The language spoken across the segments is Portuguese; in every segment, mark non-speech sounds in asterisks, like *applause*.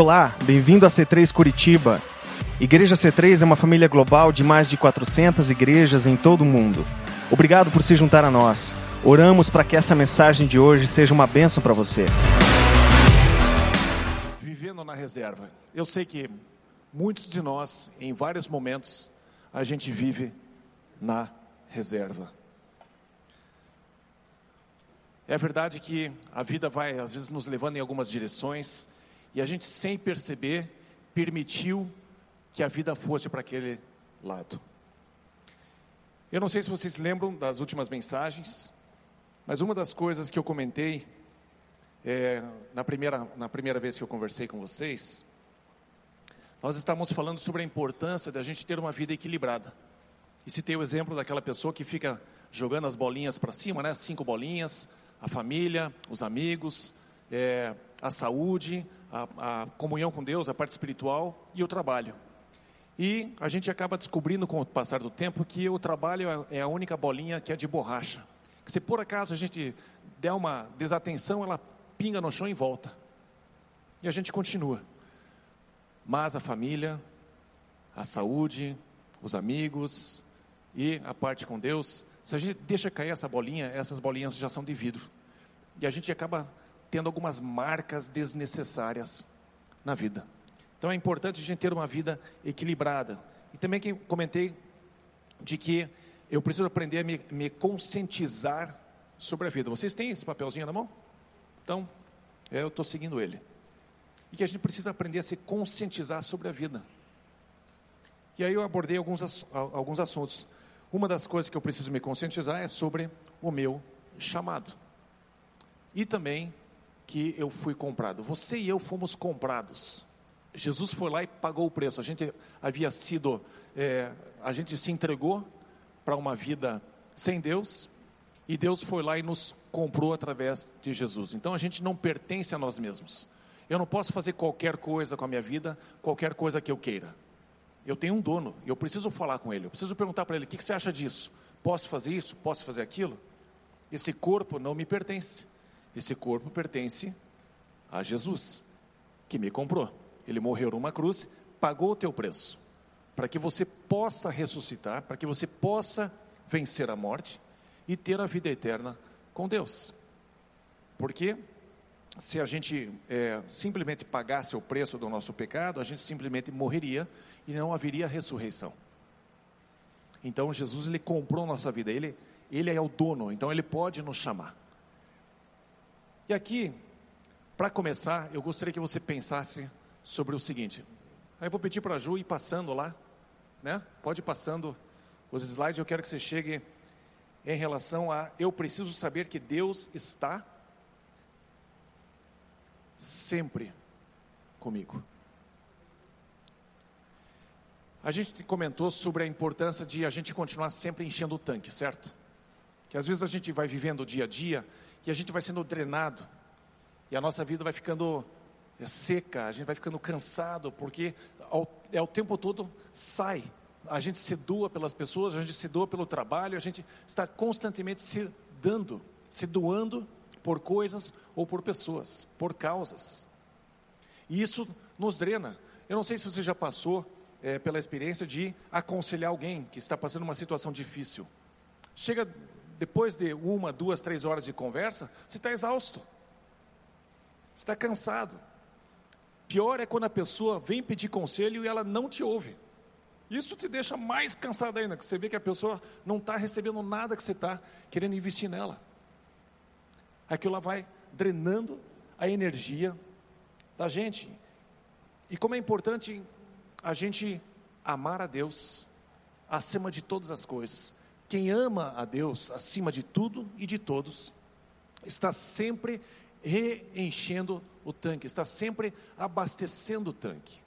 Olá, bem-vindo a C3 Curitiba. Igreja C3 é uma família global de mais de 400 igrejas em todo o mundo. Obrigado por se juntar a nós. Oramos para que essa mensagem de hoje seja uma bênção para você. Vivendo na reserva. Eu sei que muitos de nós, em vários momentos, a gente vive na reserva. É verdade que a vida vai, às vezes, nos levando em algumas direções e a gente, sem perceber, permitiu que a vida fosse para aquele lado. Eu não sei se vocês lembram das últimas mensagens, mas uma das coisas que eu comentei é, na, primeira, na primeira vez que eu conversei com vocês, nós estávamos falando sobre a importância da gente ter uma vida equilibrada. E citei o exemplo daquela pessoa que fica jogando as bolinhas para cima, né? Cinco bolinhas, a família, os amigos, é, a saúde, a, a comunhão com Deus, a parte espiritual e o trabalho. E a gente acaba descobrindo com o passar do tempo que o trabalho é, é a única bolinha que é de borracha. Que se por acaso a gente der uma desatenção, ela pinga no chão e volta. E a gente continua. Mas a família, a saúde, os amigos e a parte com Deus se a gente deixa cair essa bolinha, essas bolinhas já são de vidro. E a gente acaba tendo algumas marcas desnecessárias na vida. Então é importante a gente ter uma vida equilibrada. E também que comentei de que eu preciso aprender a me, me conscientizar sobre a vida. Vocês têm esse papelzinho na mão? Então, é, eu estou seguindo ele. E que a gente precisa aprender a se conscientizar sobre a vida. E aí eu abordei alguns, alguns assuntos. Uma das coisas que eu preciso me conscientizar é sobre o meu chamado. E também que eu fui comprado. Você e eu fomos comprados. Jesus foi lá e pagou o preço. A gente havia sido, é, a gente se entregou para uma vida sem Deus e Deus foi lá e nos comprou através de Jesus. Então a gente não pertence a nós mesmos. Eu não posso fazer qualquer coisa com a minha vida, qualquer coisa que eu queira. Eu tenho um dono, eu preciso falar com ele, eu preciso perguntar para ele: o que, que você acha disso? Posso fazer isso? Posso fazer aquilo? Esse corpo não me pertence. Esse corpo pertence a Jesus, que me comprou. Ele morreu numa cruz, pagou o teu preço, para que você possa ressuscitar, para que você possa vencer a morte e ter a vida eterna com Deus. Porque se a gente é, simplesmente pagasse o preço do nosso pecado, a gente simplesmente morreria e não haveria ressurreição. Então Jesus ele comprou nossa vida, ele ele é o dono, então ele pode nos chamar. E aqui, para começar, eu gostaria que você pensasse sobre o seguinte. Aí eu vou pedir para a Ju ir passando lá, né? Pode ir passando os slides, eu quero que você chegue em relação a eu preciso saber que Deus está sempre comigo. A gente comentou sobre a importância de a gente continuar sempre enchendo o tanque, certo? Que às vezes a gente vai vivendo o dia a dia e a gente vai sendo drenado e a nossa vida vai ficando é, seca, a gente vai ficando cansado, porque ao, é o tempo todo sai. A gente se doa pelas pessoas, a gente se doa pelo trabalho, a gente está constantemente se dando, se doando por coisas ou por pessoas, por causas. E isso nos drena. Eu não sei se você já passou é, pela experiência de aconselhar alguém que está passando uma situação difícil. Chega depois de uma, duas, três horas de conversa, você está exausto, você está cansado. Pior é quando a pessoa vem pedir conselho e ela não te ouve. Isso te deixa mais cansado ainda, que você vê que a pessoa não está recebendo nada que você está querendo investir nela. Aquilo lá vai drenando a energia da gente. E como é importante a gente amar a Deus acima de todas as coisas. Quem ama a Deus acima de tudo e de todos, está sempre reenchendo o tanque, está sempre abastecendo o tanque.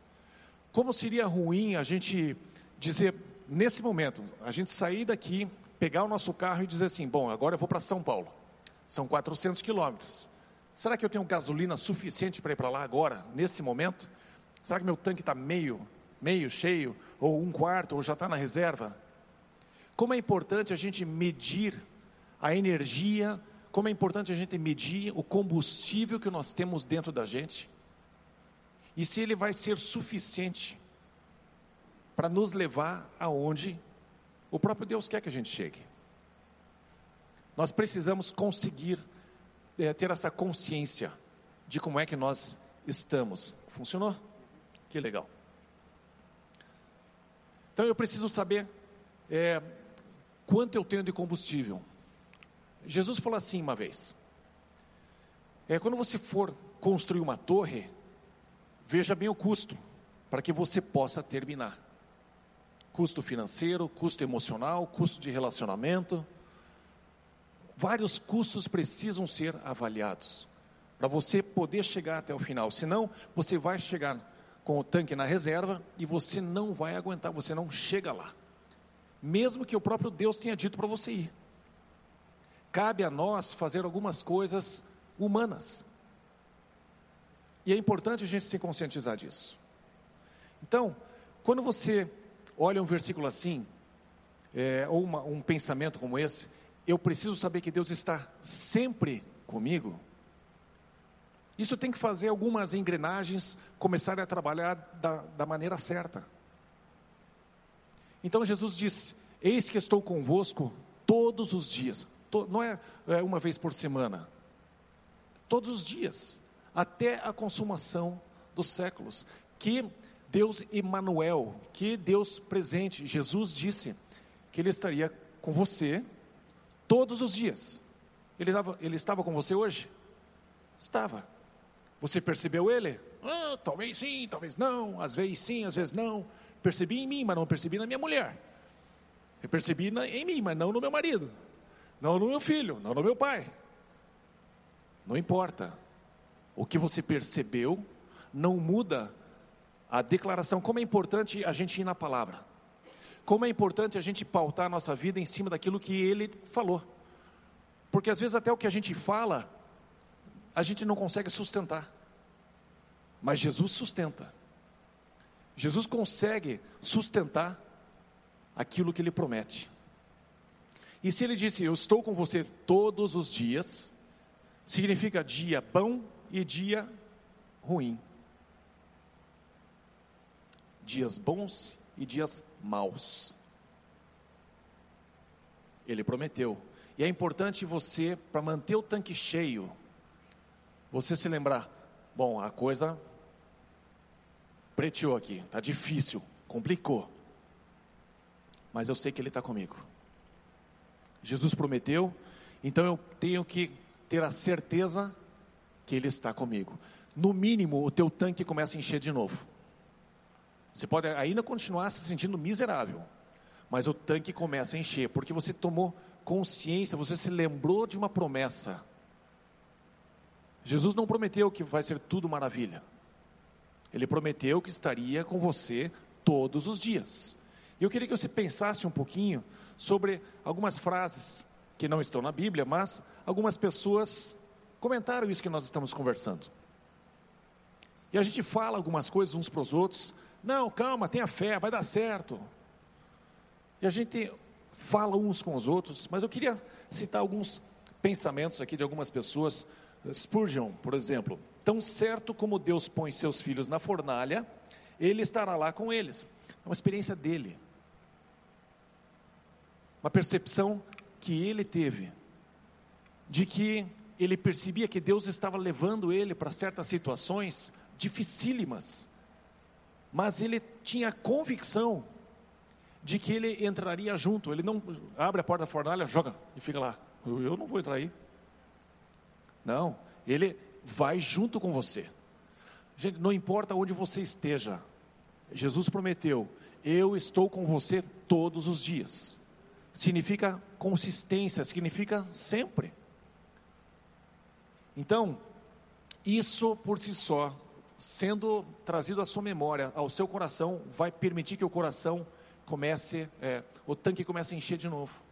Como seria ruim a gente dizer, nesse momento, a gente sair daqui, pegar o nosso carro e dizer assim: bom, agora eu vou para São Paulo, são 400 quilômetros. Será que eu tenho gasolina suficiente para ir para lá agora, nesse momento? Será que meu tanque está meio meio cheio, ou um quarto, ou já está na reserva. Como é importante a gente medir a energia, como é importante a gente medir o combustível que nós temos dentro da gente. e se ele vai ser suficiente para nos levar aonde o próprio Deus quer que a gente chegue. Nós precisamos conseguir é, ter essa consciência de como é que nós estamos. Funcionou? Que legal. Então eu preciso saber é, quanto eu tenho de combustível. Jesus falou assim uma vez: é, quando você for construir uma torre, veja bem o custo, para que você possa terminar. Custo financeiro, custo emocional, custo de relacionamento. Vários custos precisam ser avaliados para você poder chegar até o final. Senão, você vai chegar com o tanque na reserva e você não vai aguentar, você não chega lá. Mesmo que o próprio Deus tenha dito para você ir. Cabe a nós fazer algumas coisas humanas. E é importante a gente se conscientizar disso. Então, quando você olha um versículo assim, é, ou uma, um pensamento como esse, eu preciso saber que Deus está sempre comigo. Isso tem que fazer algumas engrenagens começarem a trabalhar da, da maneira certa. Então Jesus disse: Eis que estou convosco todos os dias. Não é, é uma vez por semana, todos os dias, até a consumação dos séculos. Que Deus Emanuel, que Deus presente, Jesus disse que Ele estaria com você todos os dias. Ele, dava, ele estava com você hoje? Estava. Você percebeu Ele? Ah, talvez sim, talvez não, às vezes sim, às vezes não. Percebi em mim, mas não percebi na minha mulher. Eu percebi na, em mim, mas não no meu marido. Não no meu filho, não no meu pai. Não importa. O que você percebeu não muda a declaração. Como é importante a gente ir na palavra. Como é importante a gente pautar a nossa vida em cima daquilo que ele falou. Porque às vezes até o que a gente fala, a gente não consegue sustentar. Mas Jesus sustenta. Jesus consegue sustentar aquilo que ele promete. E se ele disse, Eu estou com você todos os dias, significa dia bom e dia ruim. Dias bons e dias maus. Ele prometeu. E é importante você, para manter o tanque cheio, você se lembrar: bom, a coisa preteou aqui, está difícil, complicou. Mas eu sei que Ele está comigo. Jesus prometeu, então eu tenho que ter a certeza que Ele está comigo. No mínimo, o teu tanque começa a encher de novo. Você pode ainda continuar se sentindo miserável, mas o tanque começa a encher, porque você tomou consciência, você se lembrou de uma promessa. Jesus não prometeu que vai ser tudo maravilha. Ele prometeu que estaria com você todos os dias. E eu queria que você pensasse um pouquinho sobre algumas frases que não estão na Bíblia, mas algumas pessoas comentaram isso que nós estamos conversando. E a gente fala algumas coisas uns para os outros. Não, calma, tenha fé, vai dar certo. E a gente fala uns com os outros, mas eu queria citar alguns pensamentos aqui de algumas pessoas. Spurgeon, por exemplo, Tão certo como Deus põe seus filhos na fornalha, Ele estará lá com eles. É uma experiência dele. Uma percepção que ele teve, de que ele percebia que Deus estava levando ele para certas situações dificílimas, mas ele tinha convicção de que ele entraria junto. Ele não abre a porta da fornalha, joga e fica lá. Eu não vou entrar aí. Não, ele vai junto com você. Gente, não importa onde você esteja, Jesus prometeu: Eu estou com você todos os dias. Significa consistência, significa sempre. Então, isso por si só, sendo trazido à sua memória, ao seu coração, vai permitir que o coração comece, é, o tanque comece a encher de novo.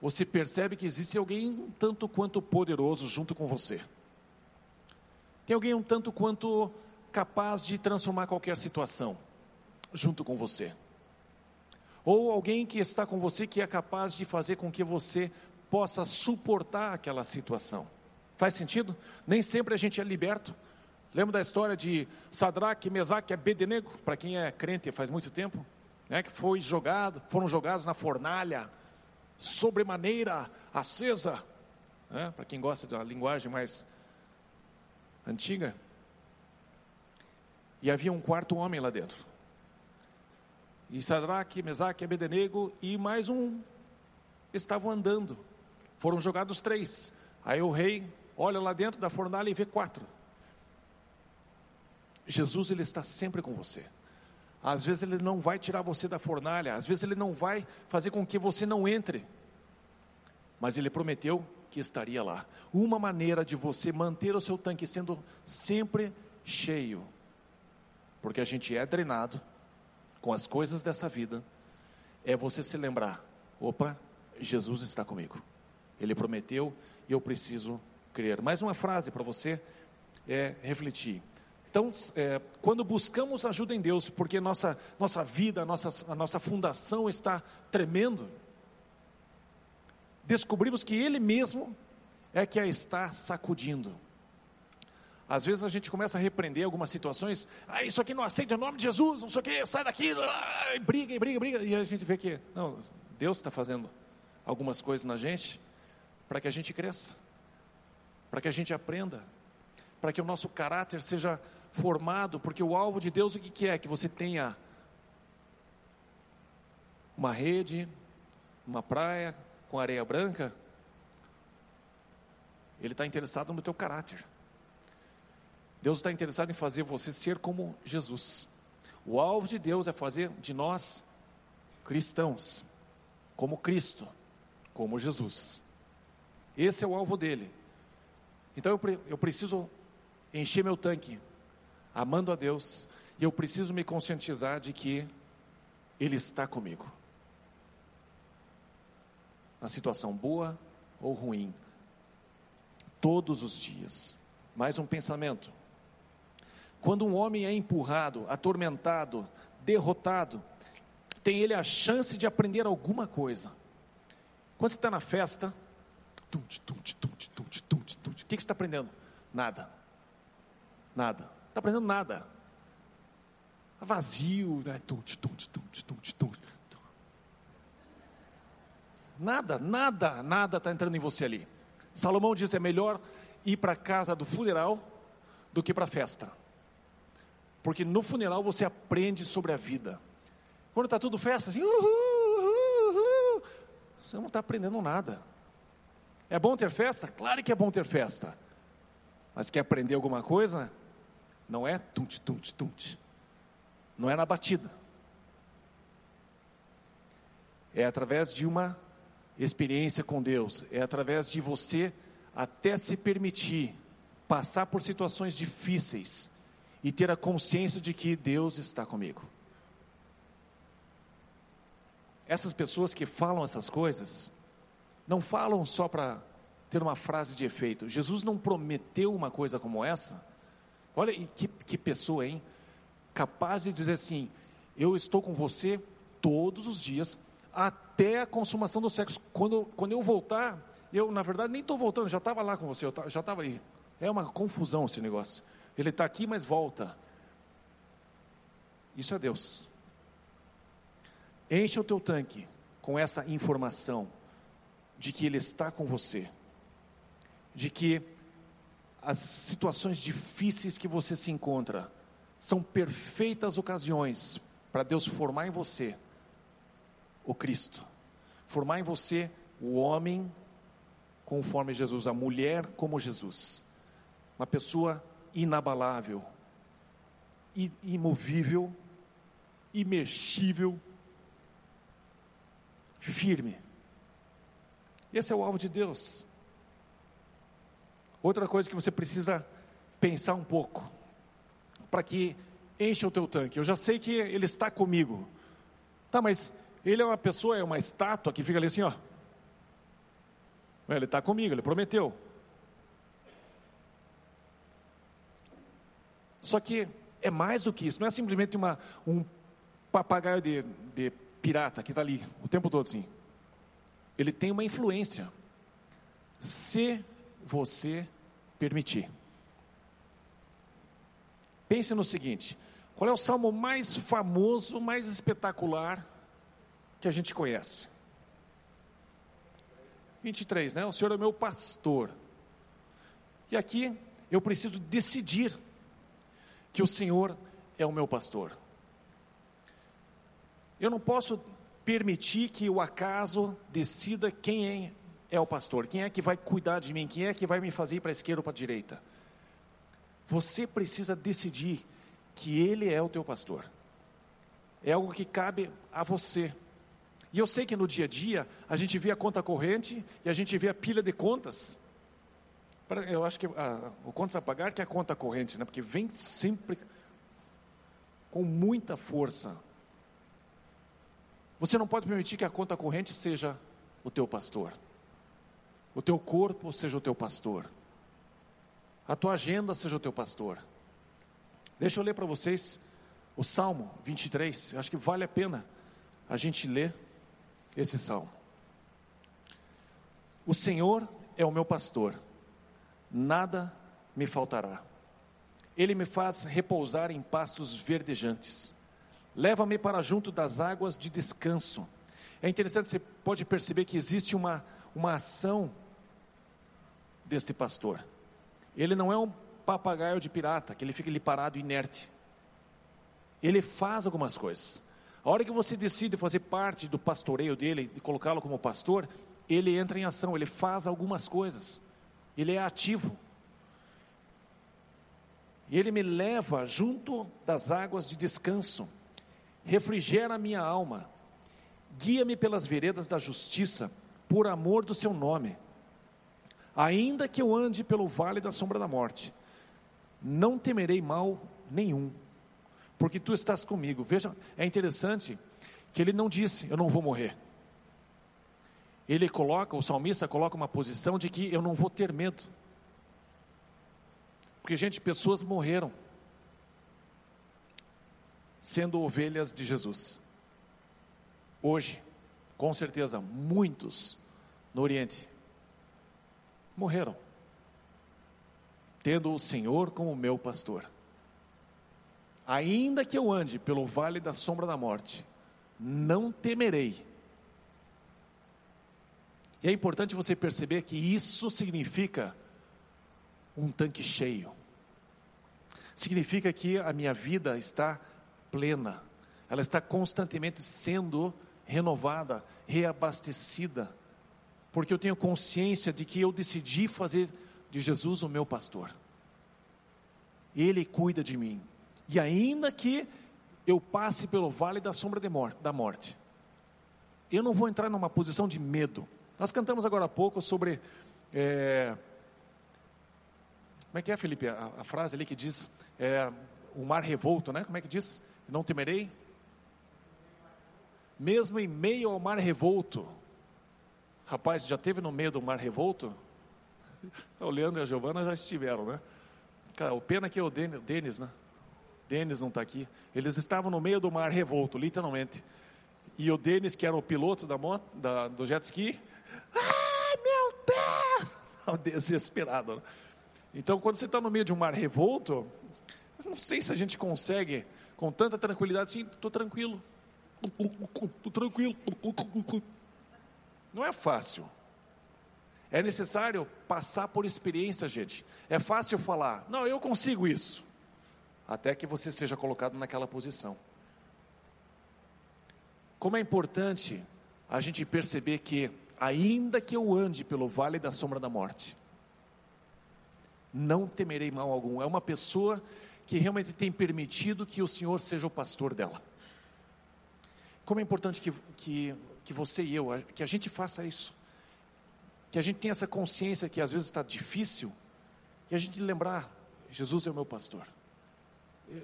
Você percebe que existe alguém um tanto quanto poderoso junto com você. Tem alguém um tanto quanto capaz de transformar qualquer situação junto com você. Ou alguém que está com você que é capaz de fazer com que você possa suportar aquela situação. Faz sentido? Nem sempre a gente é liberto Lembra da história de Sadraque, Mesaque e Abednego, para quem é crente faz muito tempo, né, que foi jogado, foram jogados na fornalha, sobremaneira acesa, né, para quem gosta da linguagem mais antiga. E havia um quarto homem lá dentro. E Sadraque, Mesaque Abednego e mais um estavam andando. Foram jogados três. Aí o rei olha lá dentro da fornalha e vê quatro. Jesus ele está sempre com você. Às vezes ele não vai tirar você da fornalha, às vezes ele não vai fazer com que você não entre. Mas ele prometeu que estaria lá. Uma maneira de você manter o seu tanque sendo sempre cheio, porque a gente é drenado com as coisas dessa vida, é você se lembrar: opa, Jesus está comigo. Ele prometeu e eu preciso crer. Mais uma frase para você é refletir. Então, é, quando buscamos ajuda em Deus, porque nossa, nossa vida, nossa, a nossa fundação está tremendo, descobrimos que Ele mesmo é que a está sacudindo. Às vezes a gente começa a repreender algumas situações, ah, isso aqui não aceita o nome de Jesus, não sei o que, sai daqui, ah, e briga, e briga, briga, e a gente vê que, não, Deus está fazendo algumas coisas na gente para que a gente cresça, para que a gente aprenda, para que o nosso caráter seja formado, porque o alvo de Deus o que, que é? Que você tenha uma rede, uma praia com areia branca. Ele está interessado no teu caráter. Deus está interessado em fazer você ser como Jesus. O alvo de Deus é fazer de nós cristãos, como Cristo, como Jesus. Esse é o alvo dele. Então eu, eu preciso encher meu tanque amando a Deus, e eu preciso me conscientizar de que Ele está comigo. Na situação boa ou ruim, todos os dias. Mais um pensamento. Quando um homem é empurrado, atormentado, derrotado, tem ele a chance de aprender alguma coisa. Quando você está na festa, o que, que você está aprendendo? Nada. Nada está aprendendo nada. Está vazio, né? Nada, nada, nada está entrando em você ali. Salomão diz: é melhor ir para a casa do funeral do que para a festa. Porque no funeral você aprende sobre a vida. Quando está tudo festa, assim, uhul, uhul, uhul, você não está aprendendo nada. É bom ter festa? Claro que é bom ter festa. Mas quer aprender alguma coisa? Não é tunte, tunte, tunte. Não é na batida. É através de uma experiência com Deus. É através de você até se permitir passar por situações difíceis e ter a consciência de que Deus está comigo. Essas pessoas que falam essas coisas, não falam só para ter uma frase de efeito. Jesus não prometeu uma coisa como essa Olha que, que pessoa, hein? Capaz de dizer assim: Eu estou com você todos os dias, até a consumação do sexo. Quando, quando eu voltar, eu na verdade nem estou voltando, já estava lá com você, eu já estava aí. É uma confusão esse negócio. Ele está aqui, mas volta. Isso é Deus. Enche o teu tanque com essa informação de que Ele está com você, de que as situações difíceis que você se encontra são perfeitas ocasiões para Deus formar em você o Cristo, formar em você o homem conforme Jesus, a mulher como Jesus, uma pessoa inabalável, imovível, imexível, firme. Esse é o alvo de Deus. Outra coisa que você precisa pensar um pouco, para que encha o teu tanque. Eu já sei que ele está comigo. Tá, mas ele é uma pessoa, é uma estátua que fica ali assim, ó. Ele está comigo, ele prometeu. Só que é mais do que isso, não é simplesmente uma, um papagaio de, de pirata que está ali o tempo todo assim. Ele tem uma influência. Se você permitir. Pense no seguinte: qual é o salmo mais famoso, mais espetacular que a gente conhece? 23, né? O Senhor é meu pastor. E aqui eu preciso decidir que o Senhor é o meu pastor. Eu não posso permitir que o acaso decida quem é, é o pastor, quem é que vai cuidar de mim, quem é que vai me fazer para a esquerda ou para a direita. Você precisa decidir que Ele é o teu pastor. É algo que cabe a você. E eu sei que no dia a dia a gente vê a conta corrente e a gente vê a pilha de contas. Eu acho que a, o contas a pagar que é a conta corrente, né? porque vem sempre com muita força. Você não pode permitir que a conta corrente seja o teu pastor, o teu corpo seja o teu pastor, a tua agenda seja o teu pastor. Deixa eu ler para vocês o Salmo 23, acho que vale a pena a gente ler esse salmo. O Senhor é o meu pastor, nada me faltará. Ele me faz repousar em pastos verdejantes. Leva-me para junto das águas de descanso. É interessante, você pode perceber que existe uma, uma ação deste pastor. Ele não é um papagaio de pirata, que ele fica ali parado inerte. Ele faz algumas coisas. A hora que você decide fazer parte do pastoreio dele e colocá-lo como pastor, ele entra em ação, ele faz algumas coisas. Ele é ativo. E ele me leva junto das águas de descanso, refrigera a minha alma, guia-me pelas veredas da justiça, por amor do seu nome. Ainda que eu ande pelo vale da sombra da morte, não temerei mal nenhum, porque tu estás comigo. Veja, é interessante que ele não disse, eu não vou morrer. Ele coloca, o salmista coloca uma posição de que eu não vou ter medo. Porque, gente, pessoas morreram sendo ovelhas de Jesus. Hoje, com certeza, muitos no Oriente morreram, tendo o Senhor como meu pastor. Ainda que eu ande pelo vale da sombra da morte, não temerei. E é importante você perceber que isso significa um tanque cheio significa que a minha vida está plena, ela está constantemente sendo renovada, reabastecida, porque eu tenho consciência de que eu decidi fazer de Jesus o meu pastor. Ele cuida de mim. E ainda que eu passe pelo vale da sombra morte, da morte, eu não vou entrar numa posição de medo. Nós cantamos agora há pouco sobre. É, como é que é, Felipe, a, a frase ali que diz: é, o mar revolto, né? Como é que diz? Não temerei? Mesmo em meio ao mar revolto. Rapaz, já teve no meio do mar revolto? *laughs* O Leandro e a Giovana já estiveram, né? Cara, o pena que é o Denis, né? Denis não está aqui. Eles estavam no meio do mar revolto, literalmente. E o Denis, que era o piloto da moto, da, do jet ski, ai meu Deus! *laughs* Desesperado. Né? Então, quando você está no meio de um mar revolto, não sei se a gente consegue, com tanta tranquilidade, sim, estou tranquilo. Estou tranquilo. Não é fácil. É necessário passar por experiência, gente. É fácil falar, não, eu consigo isso. Até que você seja colocado naquela posição. Como é importante a gente perceber que, ainda que eu ande pelo vale da sombra da morte, não temerei mal algum. É uma pessoa que realmente tem permitido que o Senhor seja o pastor dela. Como é importante que, que, que você e eu, que a gente faça isso. Que a gente tenha essa consciência que às vezes está difícil, e a gente lembrar: Jesus é o meu pastor.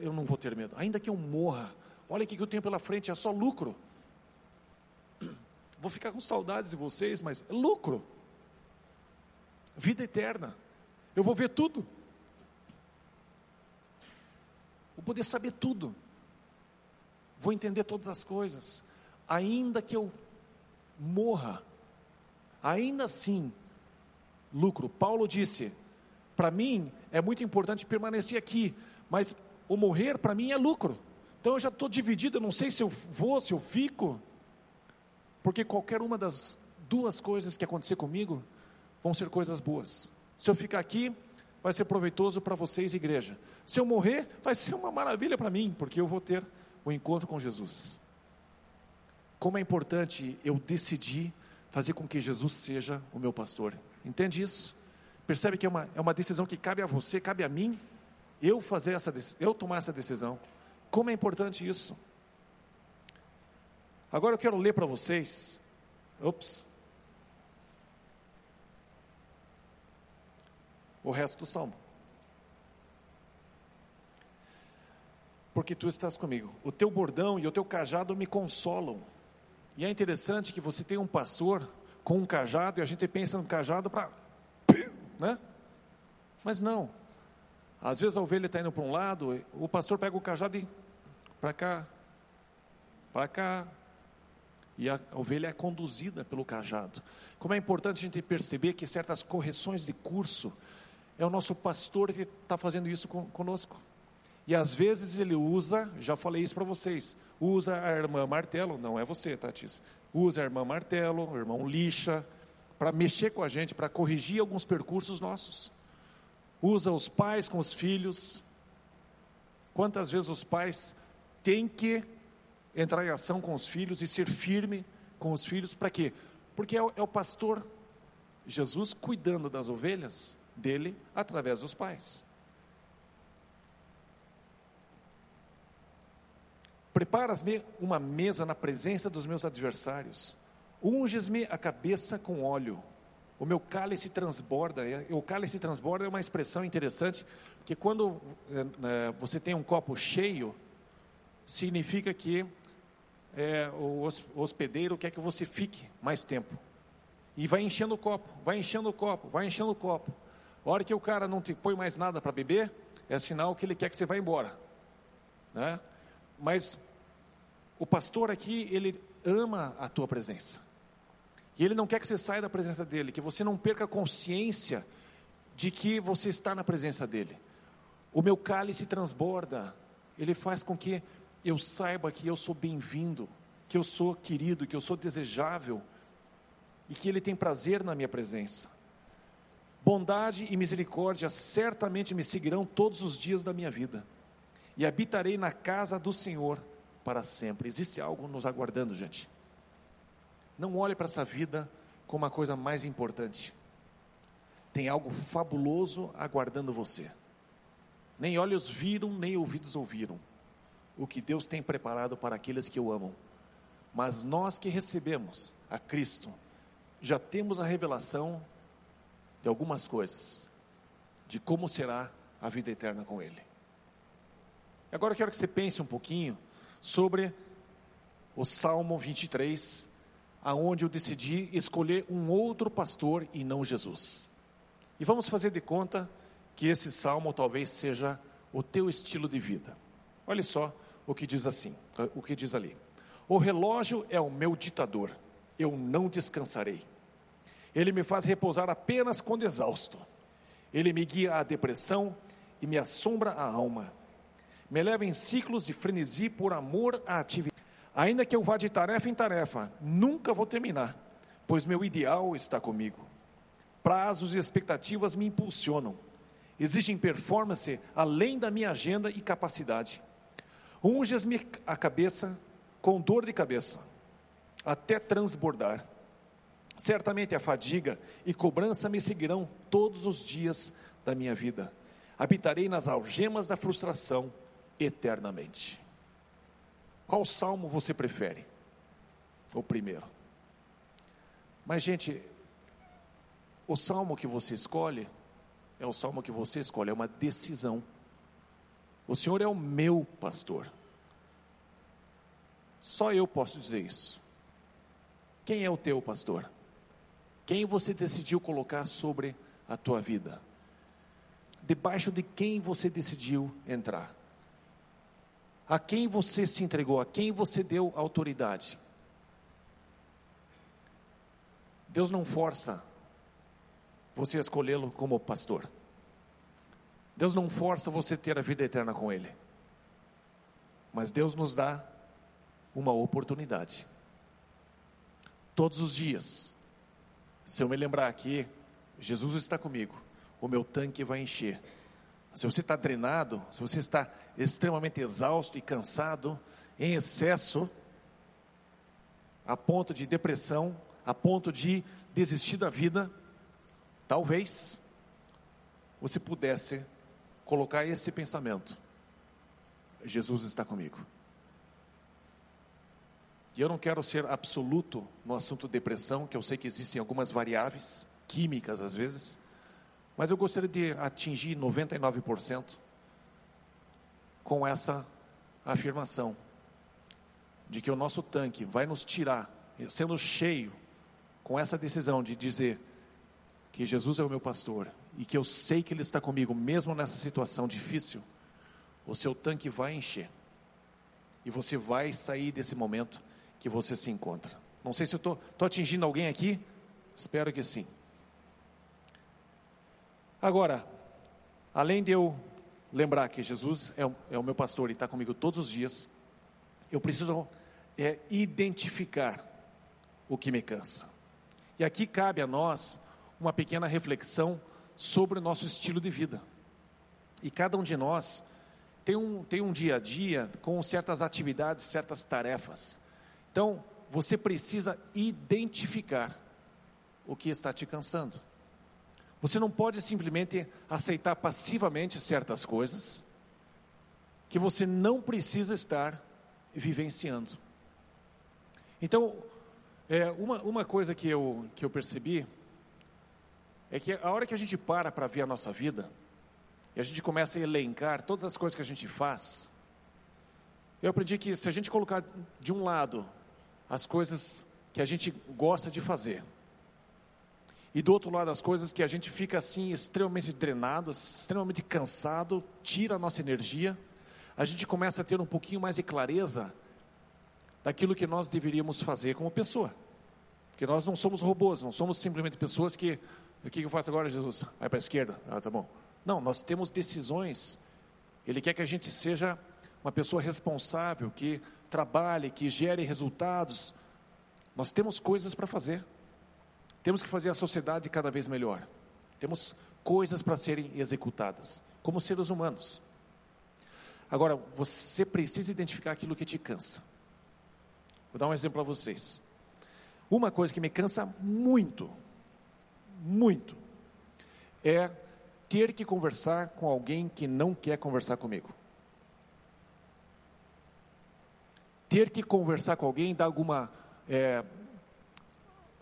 Eu não vou ter medo, ainda que eu morra. Olha o que eu tenho pela frente, é só lucro. Vou ficar com saudades de vocês, mas é lucro. Vida eterna. Eu vou ver tudo. Vou poder saber tudo. Vou entender todas as coisas. Ainda que eu morra, ainda assim, lucro. Paulo disse: para mim é muito importante permanecer aqui, mas o morrer para mim é lucro. Então eu já estou dividido, eu não sei se eu vou, se eu fico, porque qualquer uma das duas coisas que acontecer comigo vão ser coisas boas. Se eu ficar aqui, vai ser proveitoso para vocês, igreja. Se eu morrer, vai ser uma maravilha para mim, porque eu vou ter o um encontro com Jesus. Como é importante eu decidir fazer com que Jesus seja o meu pastor. Entende isso? Percebe que é uma, é uma decisão que cabe a você, cabe a mim, eu fazer essa, eu tomar essa decisão. Como é importante isso? Agora eu quero ler para vocês. Ops. O resto do salmo. Porque tu estás comigo. O teu bordão e o teu cajado me consolam. E é interessante que você tem um pastor com um cajado e a gente pensa no cajado para. Né? Mas não. Às vezes a ovelha está indo para um lado, o pastor pega o cajado e. para cá, para cá. E a ovelha é conduzida pelo cajado. Como é importante a gente perceber que certas correções de curso é o nosso pastor que está fazendo isso conosco. E às vezes ele usa, já falei isso para vocês, usa a irmã Martelo, não é você, Tatis, usa a irmã Martelo, o irmão Lixa, para mexer com a gente, para corrigir alguns percursos nossos. Usa os pais com os filhos. Quantas vezes os pais têm que entrar em ação com os filhos e ser firme com os filhos, para quê? Porque é o, é o pastor Jesus cuidando das ovelhas dele através dos pais. Preparas-me uma mesa na presença dos meus adversários. Unges-me a cabeça com óleo. O meu cálice transborda. O cálice transborda é uma expressão interessante, porque quando é, você tem um copo cheio, significa que é, o hospedeiro quer que você fique mais tempo. E vai enchendo o copo, vai enchendo o copo, vai enchendo o copo. A hora que o cara não te põe mais nada para beber, é sinal que ele quer que você vá embora. Né? Mas o pastor aqui, ele ama a tua presença. E ele não quer que você saia da presença dele, que você não perca a consciência de que você está na presença dele. O meu cálice transborda, ele faz com que eu saiba que eu sou bem-vindo, que eu sou querido, que eu sou desejável e que ele tem prazer na minha presença. Bondade e misericórdia certamente me seguirão todos os dias da minha vida e habitarei na casa do Senhor para sempre. Existe algo nos aguardando, gente. Não olhe para essa vida como a coisa mais importante. Tem algo fabuloso aguardando você. Nem olhos viram, nem ouvidos ouviram o que Deus tem preparado para aqueles que o amam. Mas nós que recebemos a Cristo, já temos a revelação de algumas coisas, de como será a vida eterna com Ele. Agora eu quero que você pense um pouquinho sobre o Salmo 23, aonde eu decidi escolher um outro pastor e não Jesus. E vamos fazer de conta que esse salmo talvez seja o teu estilo de vida. Olha só o que diz assim, o que diz ali. O relógio é o meu ditador, eu não descansarei. Ele me faz repousar apenas quando exausto. Ele me guia à depressão e me assombra a alma me leva em ciclos de frenesi por amor à atividade. Ainda que eu vá de tarefa em tarefa, nunca vou terminar, pois meu ideal está comigo. Prazos e expectativas me impulsionam, exigem performance além da minha agenda e capacidade. Unges-me a cabeça com dor de cabeça, até transbordar. Certamente a fadiga e cobrança me seguirão todos os dias da minha vida. Habitarei nas algemas da frustração eternamente. Qual salmo você prefere? O primeiro. Mas, gente, o salmo que você escolhe é o salmo que você escolhe, é uma decisão. O Senhor é o meu pastor. Só eu posso dizer isso. Quem é o teu pastor? Quem você decidiu colocar sobre a tua vida? Debaixo de quem você decidiu entrar? A quem você se entregou? A quem você deu autoridade? Deus não força você a escolhê-lo como pastor. Deus não força você ter a vida eterna com Ele. Mas Deus nos dá uma oportunidade. Todos os dias. Se eu me lembrar aqui, Jesus está comigo, o meu tanque vai encher. Se você está drenado, se você está extremamente exausto e cansado, em excesso, a ponto de depressão, a ponto de desistir da vida, talvez você pudesse colocar esse pensamento: Jesus está comigo. E eu não quero ser absoluto no assunto depressão, que eu sei que existem algumas variáveis químicas às vezes, mas eu gostaria de atingir 99% com essa afirmação de que o nosso tanque vai nos tirar, sendo cheio, com essa decisão de dizer que Jesus é o meu pastor e que eu sei que Ele está comigo, mesmo nessa situação difícil, o seu tanque vai encher e você vai sair desse momento que você se encontra. Não sei se eu estou atingindo alguém aqui, espero que sim. Agora, além de eu lembrar que Jesus é o, é o meu pastor e está comigo todos os dias, eu preciso é, identificar o que me cansa. E aqui cabe a nós uma pequena reflexão sobre o nosso estilo de vida. E cada um de nós tem um, tem um dia a dia com certas atividades, certas tarefas. Então, você precisa identificar o que está te cansando. Você não pode simplesmente aceitar passivamente certas coisas que você não precisa estar vivenciando. Então, é, uma, uma coisa que eu, que eu percebi é que a hora que a gente para para ver a nossa vida, e a gente começa a elencar todas as coisas que a gente faz, eu aprendi que se a gente colocar de um lado as coisas que a gente gosta de fazer, e do outro lado as coisas que a gente fica assim extremamente drenado, extremamente cansado, tira a nossa energia, a gente começa a ter um pouquinho mais de clareza daquilo que nós deveríamos fazer como pessoa. Porque nós não somos robôs, não somos simplesmente pessoas que. O que eu faço agora, Jesus? Vai para a esquerda. Ah, tá bom. Não, nós temos decisões. Ele quer que a gente seja uma pessoa responsável, que trabalhe, que gere resultados. Nós temos coisas para fazer. Temos que fazer a sociedade cada vez melhor. Temos coisas para serem executadas, como seres humanos. Agora, você precisa identificar aquilo que te cansa. Vou dar um exemplo para vocês. Uma coisa que me cansa muito, muito, é ter que conversar com alguém que não quer conversar comigo. Ter que conversar com alguém, dar alguma, é,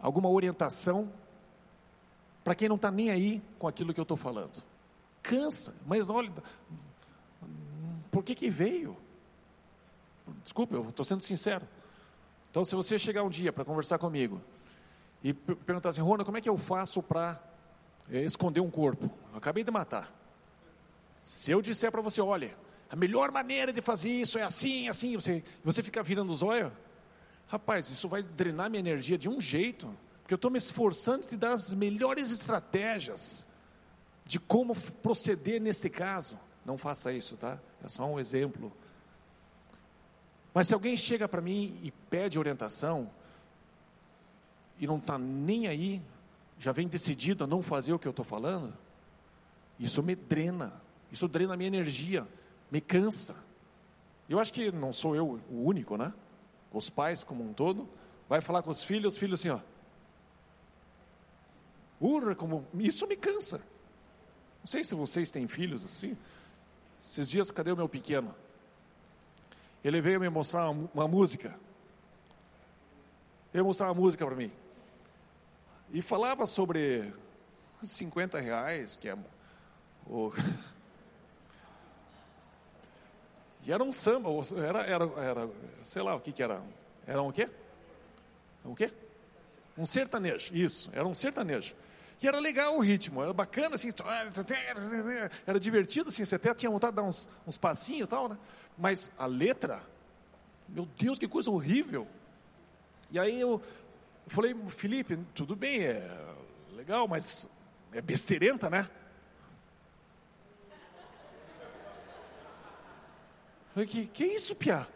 alguma orientação para quem não está nem aí com aquilo que eu estou falando. Cansa, mas olha, por que que veio? Desculpa, eu estou sendo sincero. Então, se você chegar um dia para conversar comigo e perguntar assim, Rona, como é que eu faço para é, esconder um corpo? Eu acabei de matar. Se eu disser para você, olha, a melhor maneira de fazer isso é assim, assim, você, você fica virando os olhos, rapaz, isso vai drenar minha energia de um jeito, porque eu estou me esforçando de dar as melhores estratégias de como proceder nesse caso. Não faça isso, tá? É só um exemplo. Mas se alguém chega para mim e pede orientação, e não está nem aí, já vem decidido a não fazer o que eu estou falando, isso me drena, isso drena a minha energia, me cansa. Eu acho que não sou eu o único, né? Os pais como um todo, vai falar com os filhos, os filhos assim, ó. Urra, como isso me cansa. Não sei se vocês têm filhos assim. Esses dias, cadê o meu pequeno? Ele veio me mostrar uma, uma música. Ele mostrou uma música para mim. E falava sobre 50 reais, que é o... *laughs* E era um samba, era, era, era, sei lá o que que era. Era um quê? Um quê? Um sertanejo, isso, era um sertanejo. E era legal o ritmo, era bacana, assim, era divertido, assim, você até tinha vontade de dar uns, uns passinhos e tal, né? Mas a letra, meu Deus, que coisa horrível. E aí eu falei, Felipe, tudo bem, é legal, mas é besteirenta, né? Falei, que, que isso, Pia?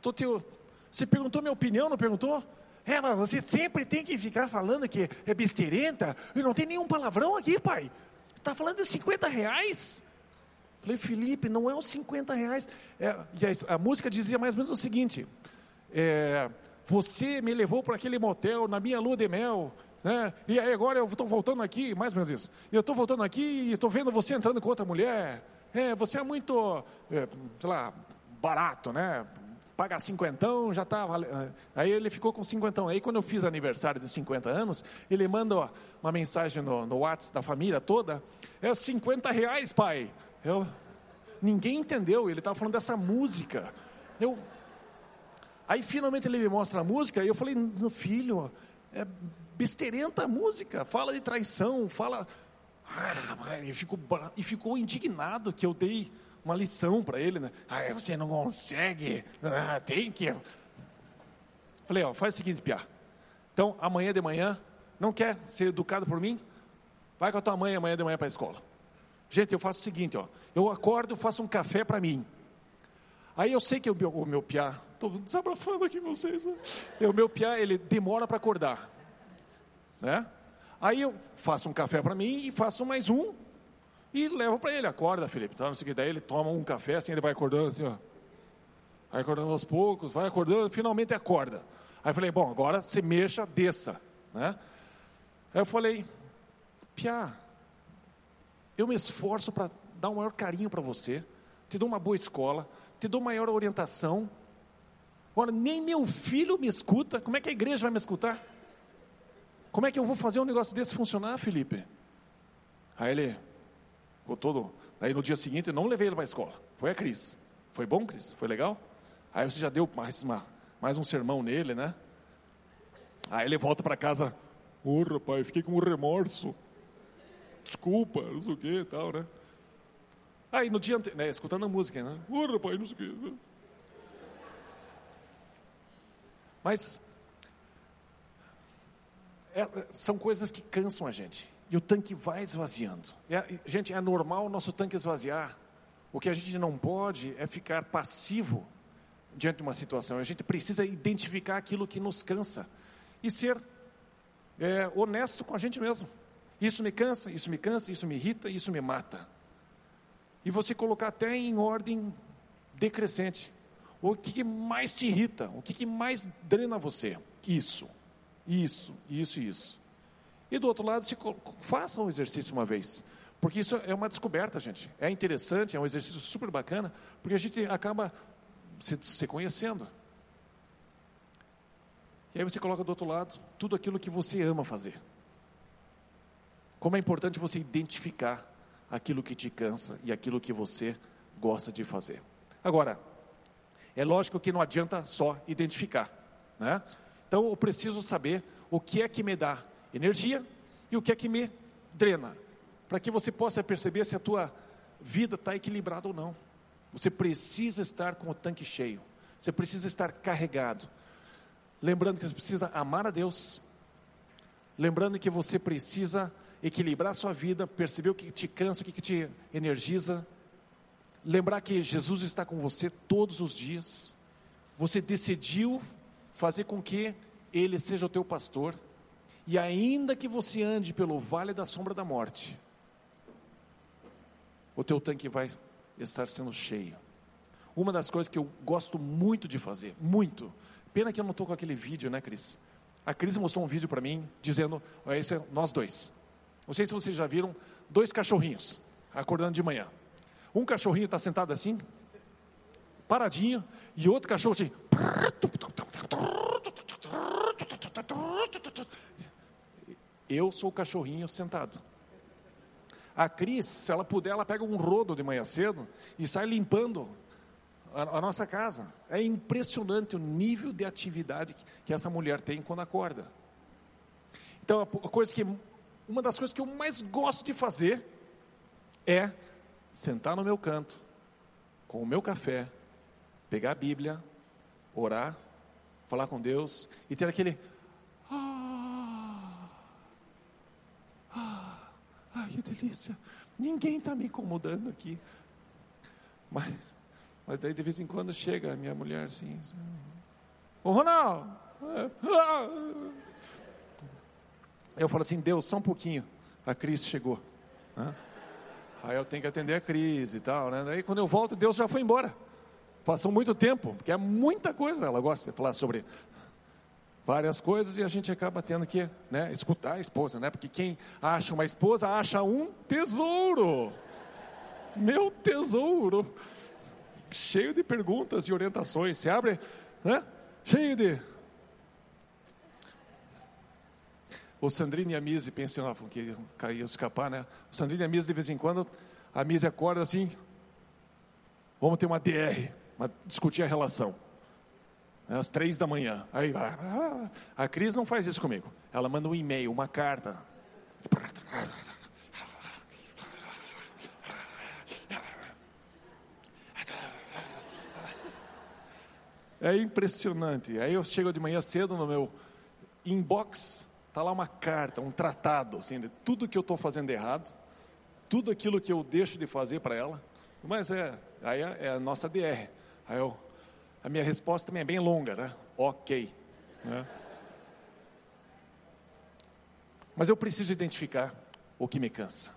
Tô teu, você perguntou minha opinião, não perguntou? É, mas você sempre tem que ficar falando que é besteirenta e não tem nenhum palavrão aqui, pai. Está falando de 50 reais? Falei, Felipe, não é os 50 reais. É, a, a, música dizia mais ou menos o seguinte: é, Você me levou para aquele motel na minha lua de mel. Né? E aí agora eu estou voltando aqui, mais ou menos isso. Eu estou voltando aqui e estou vendo você entrando com outra mulher. É, você é muito, é, sei lá, barato, né? Paga cinquentão, já está. Aí ele ficou com cinquentão. Aí quando eu fiz aniversário de 50 anos, ele manda uma mensagem no, no WhatsApp da família toda. É 50 reais, pai. Eu, ninguém entendeu, ele estava falando dessa música. Eu, aí finalmente ele me mostra a música e eu falei, filho, é besteirenta a música, fala de traição, fala. Ah, e, ficou, e ficou indignado que eu dei uma lição para ele, né? Ah, você não consegue, ah, tem que. Falei, ó, faz o seguinte, Pia. Então, amanhã de manhã, não quer ser educado por mim? Vai com a tua mãe amanhã de manhã para a escola. Gente, eu faço o seguinte, ó, eu acordo, faço um café para mim. Aí eu sei que o meu, o meu piá, estou desabafando aqui vocês, né? o meu piá, ele demora para acordar, né? Aí eu faço um café para mim e faço mais um e levo para ele, acorda, Felipe, tá, não sei o que, daí ele toma um café, assim, ele vai acordando assim, ó, vai acordando aos poucos, vai acordando, finalmente acorda. Aí eu falei, bom, agora você mexa, desça, né? Aí eu falei, piá, eu me esforço para dar o um maior carinho para você, te dou uma boa escola, te dou maior orientação. Agora, nem meu filho me escuta, como é que a igreja vai me escutar? Como é que eu vou fazer um negócio desse funcionar, Felipe? Aí ele ficou todo. Daí no dia seguinte eu não levei ele para a escola. Foi a Cris. Foi bom, Cris? Foi legal? Aí você já deu mais, uma, mais um sermão nele, né? Aí ele volta para casa. Ô oh, rapaz, fiquei com um remorso desculpa, não sei o que e tal, né? Aí no dia anterior, né, escutando a música, né? Ô, rapaz, não sei o que. Mas é, são coisas que cansam a gente. E o tanque vai esvaziando. É, gente, é normal o nosso tanque esvaziar. O que a gente não pode é ficar passivo diante de uma situação. A gente precisa identificar aquilo que nos cansa e ser é, honesto com a gente mesmo. Isso me cansa, isso me cansa, isso me irrita, isso me mata. E você colocar até em ordem decrescente. O que mais te irrita? O que mais drena você? Isso, isso, isso e isso. E do outro lado, se faça um exercício uma vez. Porque isso é uma descoberta, gente. É interessante, é um exercício super bacana, porque a gente acaba se, se conhecendo. E aí você coloca do outro lado tudo aquilo que você ama fazer. Como é importante você identificar aquilo que te cansa e aquilo que você gosta de fazer. Agora, é lógico que não adianta só identificar, né? Então eu preciso saber o que é que me dá energia e o que é que me drena, para que você possa perceber se a tua vida está equilibrada ou não. Você precisa estar com o tanque cheio, você precisa estar carregado. Lembrando que você precisa amar a Deus, lembrando que você precisa equilibrar a sua vida, perceber o que te cansa, o que te energiza, lembrar que Jesus está com você todos os dias, você decidiu fazer com que Ele seja o teu pastor, e ainda que você ande pelo vale da sombra da morte, o teu tanque vai estar sendo cheio. Uma das coisas que eu gosto muito de fazer, muito, pena que eu não estou com aquele vídeo, né, Cris? A Cris mostrou um vídeo para mim, dizendo, esse é nós dois. Não sei se vocês já viram dois cachorrinhos acordando de manhã. Um cachorrinho está sentado assim, paradinho, e outro cachorro assim. Eu sou o cachorrinho sentado. A Cris, se ela puder, ela pega um rodo de manhã cedo e sai limpando a, nossa casa. É impressionante o nível de atividade que, que essa mulher tem quando acorda. Então, a coisa que uma das coisas que eu mais gosto de fazer é sentar no meu canto, com o meu café, pegar a Bíblia, orar, falar com Deus e ter aquele. Ah, ah, ai, que delícia! Ninguém está me incomodando aqui. Mas, mas daí de vez em quando chega a minha mulher assim, ô Ronaldo, eu falo assim, Deus, só um pouquinho, a crise chegou. Né? Aí eu tenho que atender a crise e tal, né? Daí quando eu volto, Deus já foi embora. Passou muito tempo, porque é muita coisa. Ela gosta de falar sobre várias coisas e a gente acaba tendo que né, escutar a esposa, né? Porque quem acha uma esposa acha um tesouro. Meu tesouro. Cheio de perguntas e orientações. Se abre, né? Cheio de. O Sandrine e a Mise pensam que caiu escapar, né? O Sandrine e a Mise, de vez em quando, a Mise acorda assim. Vamos ter uma DR discutir a relação. Às três da manhã. Aí, a Cris não faz isso comigo. Ela manda um e-mail, uma carta. É impressionante. Aí eu chego de manhã cedo no meu inbox, tá lá uma carta, um tratado, assim, de tudo que eu estou fazendo errado, tudo aquilo que eu deixo de fazer para ela. Mas é, aí é, é a nossa DR. Aí eu, a minha resposta também é bem longa, né? Ok. Né? Mas eu preciso identificar o que me cansa.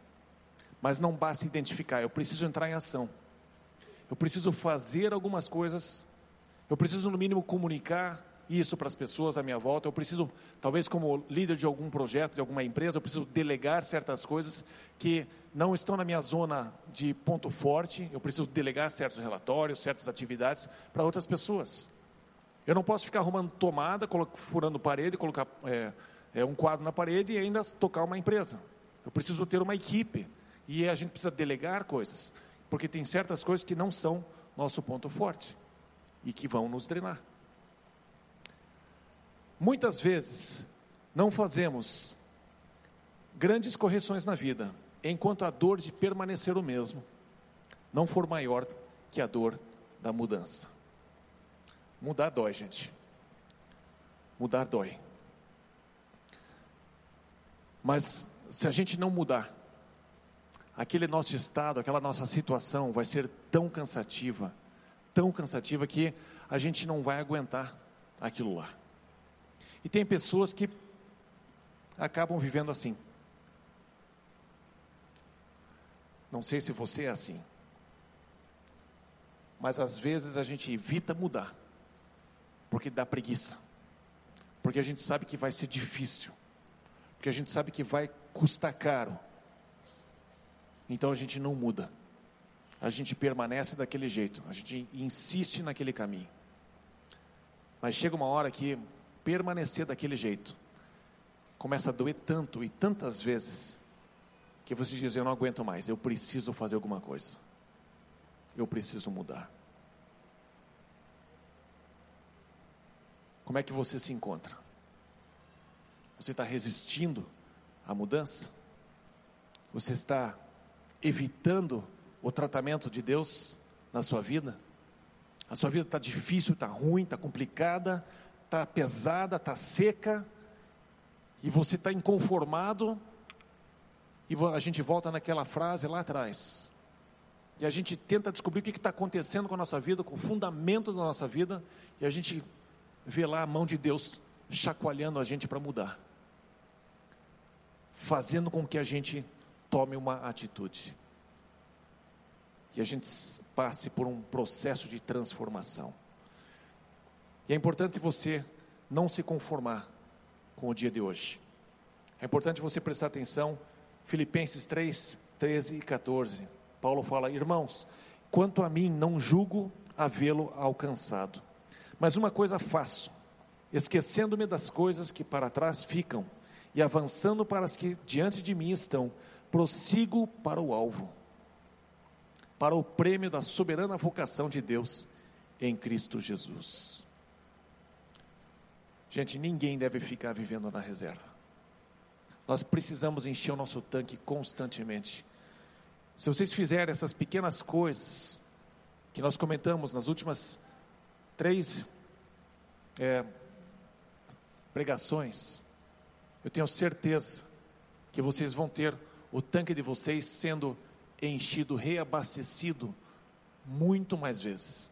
Mas não basta identificar, eu preciso entrar em ação. Eu preciso fazer algumas coisas. Eu preciso, no mínimo, comunicar isso para as pessoas à minha volta. Eu preciso, talvez como líder de algum projeto, de alguma empresa, eu preciso delegar certas coisas que não estão na minha zona de ponto forte. Eu preciso delegar certos relatórios, certas atividades para outras pessoas. Eu não posso ficar arrumando tomada, furando parede, colocar é, é, um quadro na parede e ainda tocar uma empresa. Eu preciso ter uma equipe e a gente precisa delegar coisas, porque tem certas coisas que não são nosso ponto forte e que vão nos drenar. Muitas vezes não fazemos grandes correções na vida, enquanto a dor de permanecer o mesmo não for maior que a dor da mudança. Mudar dói, gente. Mudar dói. Mas se a gente não mudar, aquele nosso estado, aquela nossa situação vai ser tão cansativa, tão cansativa que a gente não vai aguentar aquilo lá. E tem pessoas que acabam vivendo assim. Não sei se você é assim. Mas às vezes a gente evita mudar, porque dá preguiça, porque a gente sabe que vai ser difícil, porque a gente sabe que vai custar caro. Então a gente não muda, a gente permanece daquele jeito, a gente insiste naquele caminho. Mas chega uma hora que permanecer daquele jeito, começa a doer tanto e tantas vezes, que você diz: Eu não aguento mais, eu preciso fazer alguma coisa, eu preciso mudar. Como é que você se encontra? Você está resistindo à mudança? Você está evitando o tratamento de Deus na sua vida? A sua vida está difícil, está ruim, está complicada, está pesada, está seca, e você está inconformado, e a gente volta naquela frase lá atrás. E a gente tenta descobrir o que está acontecendo com a nossa vida, com o fundamento da nossa vida, e a gente vê lá a mão de Deus chacoalhando a gente para mudar, fazendo com que a gente tome uma atitude. E a gente passe por um processo de transformação. E é importante você não se conformar com o dia de hoje. É importante você prestar atenção, Filipenses 3, 13 e 14. Paulo fala: Irmãos, quanto a mim, não julgo havê-lo alcançado. Mas uma coisa faço, esquecendo-me das coisas que para trás ficam e avançando para as que diante de mim estão, prossigo para o alvo, para o prêmio da soberana vocação de Deus em Cristo Jesus. Gente, ninguém deve ficar vivendo na reserva. Nós precisamos encher o nosso tanque constantemente. Se vocês fizerem essas pequenas coisas que nós comentamos nas últimas três é, pregações, eu tenho certeza que vocês vão ter o tanque de vocês sendo enchido, reabastecido muito mais vezes.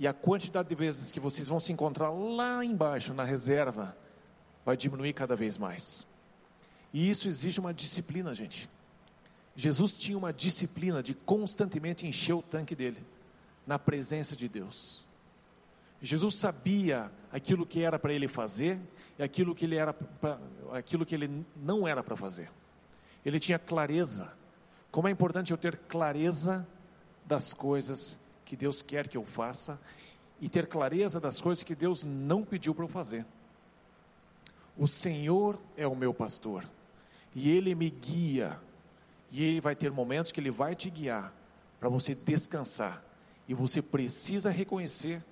E a quantidade de vezes que vocês vão se encontrar lá embaixo, na reserva, vai diminuir cada vez mais. E isso exige uma disciplina, gente. Jesus tinha uma disciplina de constantemente encher o tanque dele, na presença de Deus. Jesus sabia aquilo que era para ele fazer e aquilo que ele, era pra, aquilo que ele não era para fazer. Ele tinha clareza. Como é importante eu ter clareza das coisas que Deus quer que eu faça e ter clareza das coisas que Deus não pediu para eu fazer. O Senhor é o meu pastor e Ele me guia. E Ele vai ter momentos que Ele vai te guiar para você descansar. E você precisa reconhecer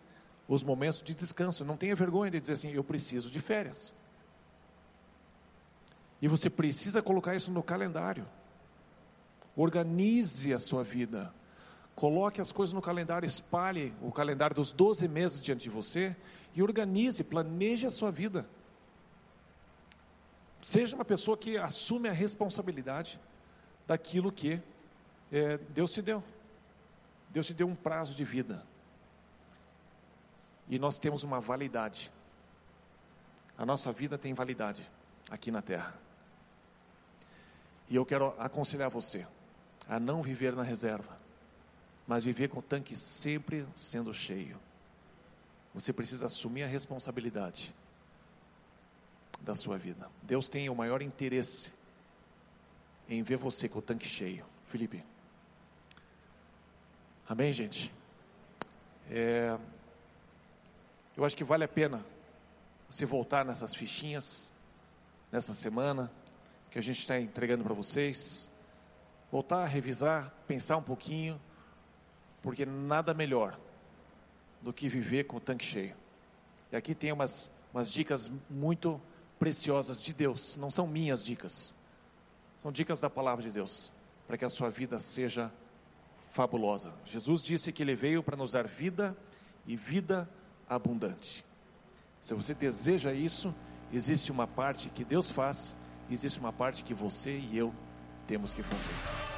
os momentos de descanso. Não tenha vergonha de dizer assim: eu preciso de férias. E você precisa colocar isso no calendário. Organize a sua vida. Coloque as coisas no calendário, espalhe o calendário dos 12 meses diante de você e organize, planeje a sua vida. Seja uma pessoa que assume a responsabilidade daquilo que é, Deus te deu. Deus te deu um prazo de vida. E nós temos uma validade. A nossa vida tem validade aqui na terra. E eu quero aconselhar você a não viver na reserva, mas viver com o tanque sempre sendo cheio. Você precisa assumir a responsabilidade da sua vida. Deus tem o maior interesse em ver você com o tanque cheio. Felipe. Amém, gente? É, eu acho que vale a pena você voltar nessas fichinhas, nessa semana, que a gente está entregando para vocês. Voltar a revisar, pensar um pouquinho, porque nada melhor do que viver com o tanque cheio. E aqui tem umas, umas dicas muito preciosas de Deus, não são minhas dicas, são dicas da palavra de Deus, para que a sua vida seja fabulosa. Jesus disse que ele veio para nos dar vida e vida abundante. Se você deseja isso, existe uma parte que Deus faz, existe uma parte que você e eu temos que fazer.